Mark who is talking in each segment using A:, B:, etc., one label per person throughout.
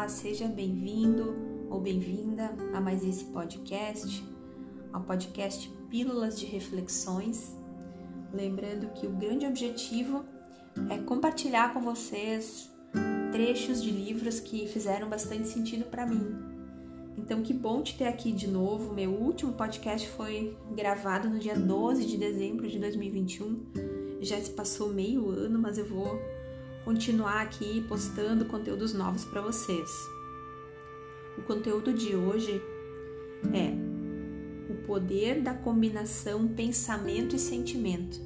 A: Olá, seja bem-vindo ou bem-vinda a mais esse podcast, ao podcast Pílulas de Reflexões. Lembrando que o grande objetivo é compartilhar com vocês trechos de livros que fizeram bastante sentido para mim. Então, que bom te ter aqui de novo. Meu último podcast foi gravado no dia 12 de dezembro de 2021. Já se passou meio ano, mas eu vou continuar aqui postando conteúdos novos para vocês. O conteúdo de hoje é o poder da combinação pensamento e sentimento.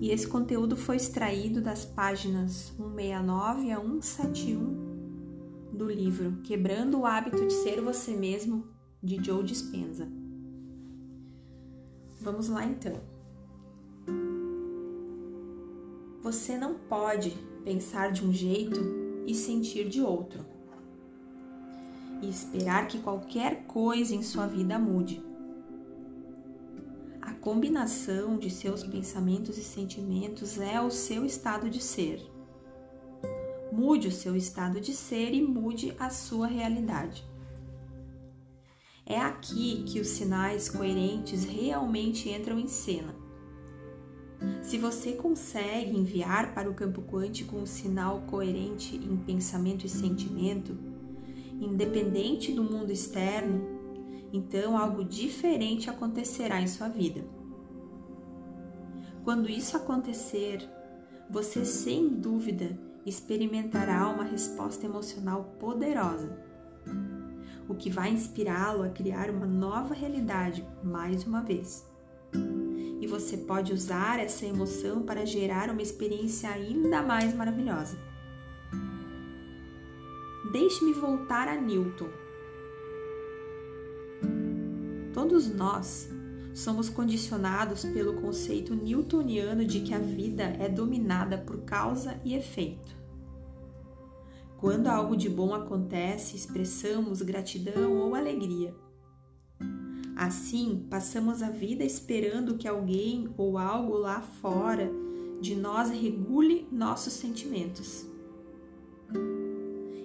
A: E esse conteúdo foi extraído das páginas 169 a 171 do livro Quebrando o Hábito de Ser Você Mesmo, de Joe Dispenza. Vamos lá então. Você não pode pensar de um jeito e sentir de outro. E esperar que qualquer coisa em sua vida mude. A combinação de seus pensamentos e sentimentos é o seu estado de ser. Mude o seu estado de ser e mude a sua realidade. É aqui que os sinais coerentes realmente entram em cena se você consegue enviar para o campo quântico um sinal coerente em pensamento e sentimento, independente do mundo externo, então algo diferente acontecerá em sua vida. Quando isso acontecer, você sem dúvida experimentará uma resposta emocional poderosa, o que vai inspirá-lo a criar uma nova realidade mais uma vez e você pode usar essa emoção para gerar uma experiência ainda mais maravilhosa. Deixe-me voltar a Newton. Todos nós somos condicionados pelo conceito newtoniano de que a vida é dominada por causa e efeito. Quando algo de bom acontece, expressamos gratidão ou alegria. Assim, passamos a vida esperando que alguém ou algo lá fora de nós regule nossos sentimentos.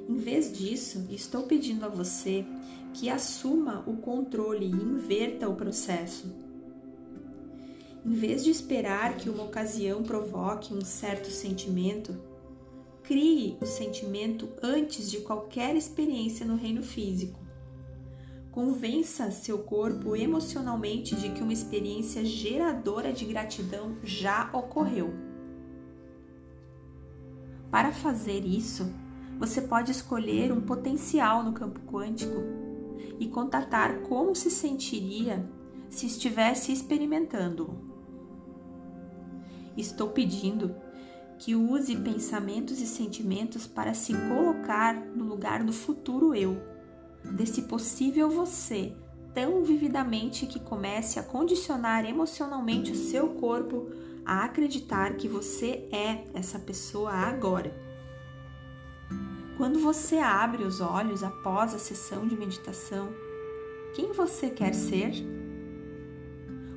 A: Em vez disso, estou pedindo a você que assuma o controle e inverta o processo. Em vez de esperar que uma ocasião provoque um certo sentimento, crie o sentimento antes de qualquer experiência no reino físico. Convença seu corpo emocionalmente de que uma experiência geradora de gratidão já ocorreu. Para fazer isso, você pode escolher um potencial no campo quântico e contatar como se sentiria se estivesse experimentando. Estou pedindo que use pensamentos e sentimentos para se colocar no lugar do futuro eu desse possível você tão vividamente que comece a condicionar emocionalmente o seu corpo a acreditar que você é essa pessoa agora. Quando você abre os olhos após a sessão de meditação, quem você quer ser?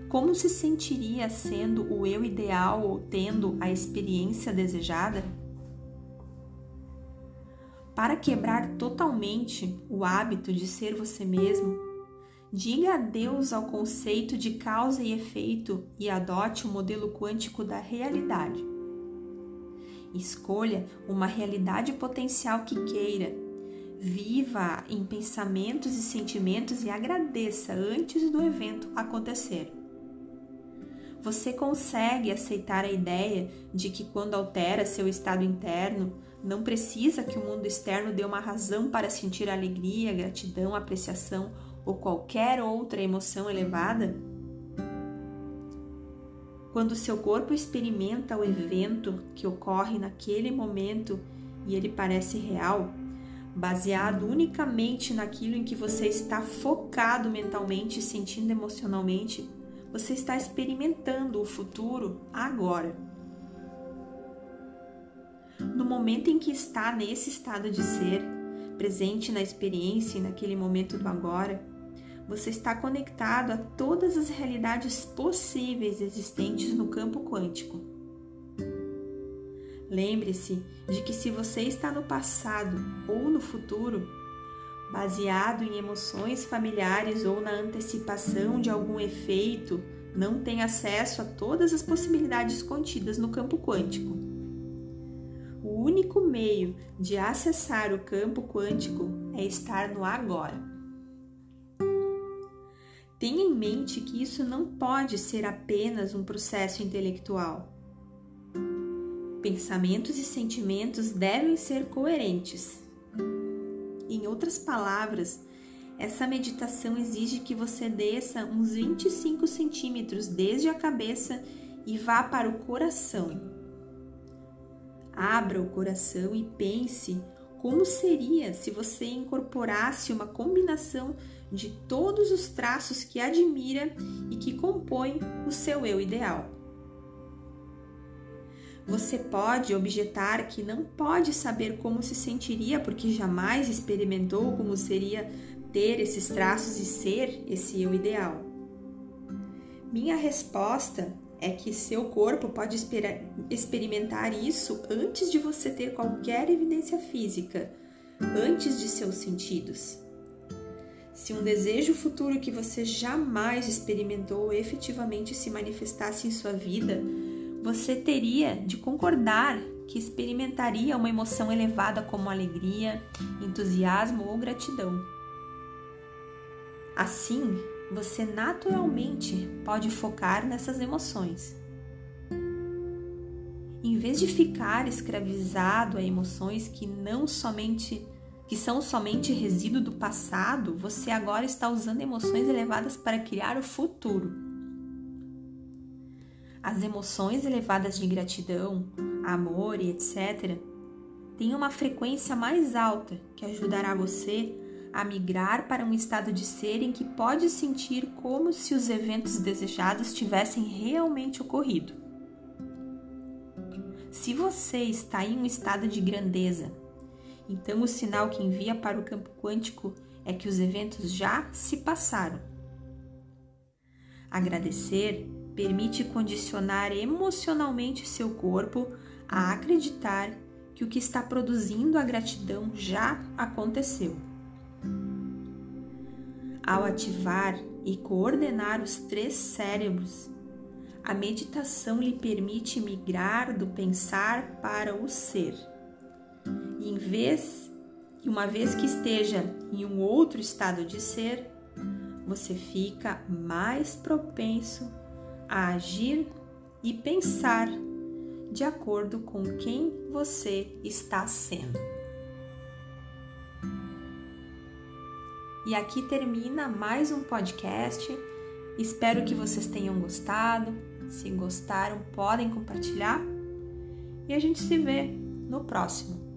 A: Como se sentiria sendo o eu ideal ou tendo a experiência desejada? Para quebrar totalmente o hábito de ser você mesmo, diga adeus ao conceito de causa e efeito e adote o modelo quântico da realidade. Escolha uma realidade potencial que queira. Viva em pensamentos e sentimentos e agradeça antes do evento acontecer. Você consegue aceitar a ideia de que quando altera seu estado interno, não precisa que o mundo externo dê uma razão para sentir alegria, gratidão, apreciação ou qualquer outra emoção elevada? Quando seu corpo experimenta o evento que ocorre naquele momento e ele parece real, baseado unicamente naquilo em que você está focado mentalmente e sentindo emocionalmente, você está experimentando o futuro agora. No momento em que está nesse estado de ser, presente na experiência e naquele momento do agora, você está conectado a todas as realidades possíveis existentes no campo quântico. Lembre-se de que se você está no passado ou no futuro, baseado em emoções familiares ou na antecipação de algum efeito, não tem acesso a todas as possibilidades contidas no campo quântico. Único meio de acessar o campo quântico é estar no agora. Tenha em mente que isso não pode ser apenas um processo intelectual. Pensamentos e sentimentos devem ser coerentes. Em outras palavras, essa meditação exige que você desça uns 25 centímetros desde a cabeça e vá para o coração. Abra o coração e pense como seria se você incorporasse uma combinação de todos os traços que admira e que compõem o seu eu ideal. Você pode objetar que não pode saber como se sentiria porque jamais experimentou como seria ter esses traços e ser esse eu ideal? Minha resposta é que seu corpo pode experimentar isso antes de você ter qualquer evidência física, antes de seus sentidos. Se um desejo futuro que você jamais experimentou efetivamente se manifestasse em sua vida, você teria de concordar que experimentaria uma emoção elevada como alegria, entusiasmo ou gratidão. Assim, você naturalmente pode focar nessas emoções. Em vez de ficar escravizado a emoções que não somente que são somente resíduo do passado, você agora está usando emoções elevadas para criar o futuro. As emoções elevadas de gratidão, amor e etc. têm uma frequência mais alta que ajudará você a migrar para um estado de ser em que pode sentir como se os eventos desejados tivessem realmente ocorrido. Se você está em um estado de grandeza, então o sinal que envia para o campo quântico é que os eventos já se passaram. Agradecer permite condicionar emocionalmente seu corpo a acreditar que o que está produzindo a gratidão já aconteceu. Ao ativar e coordenar os três cérebros, a meditação lhe permite migrar do pensar para o ser. E em vez, uma vez que esteja em um outro estado de ser, você fica mais propenso a agir e pensar de acordo com quem você está sendo. E aqui termina mais um podcast. Espero que vocês tenham gostado. Se gostaram, podem compartilhar. E a gente se vê no próximo.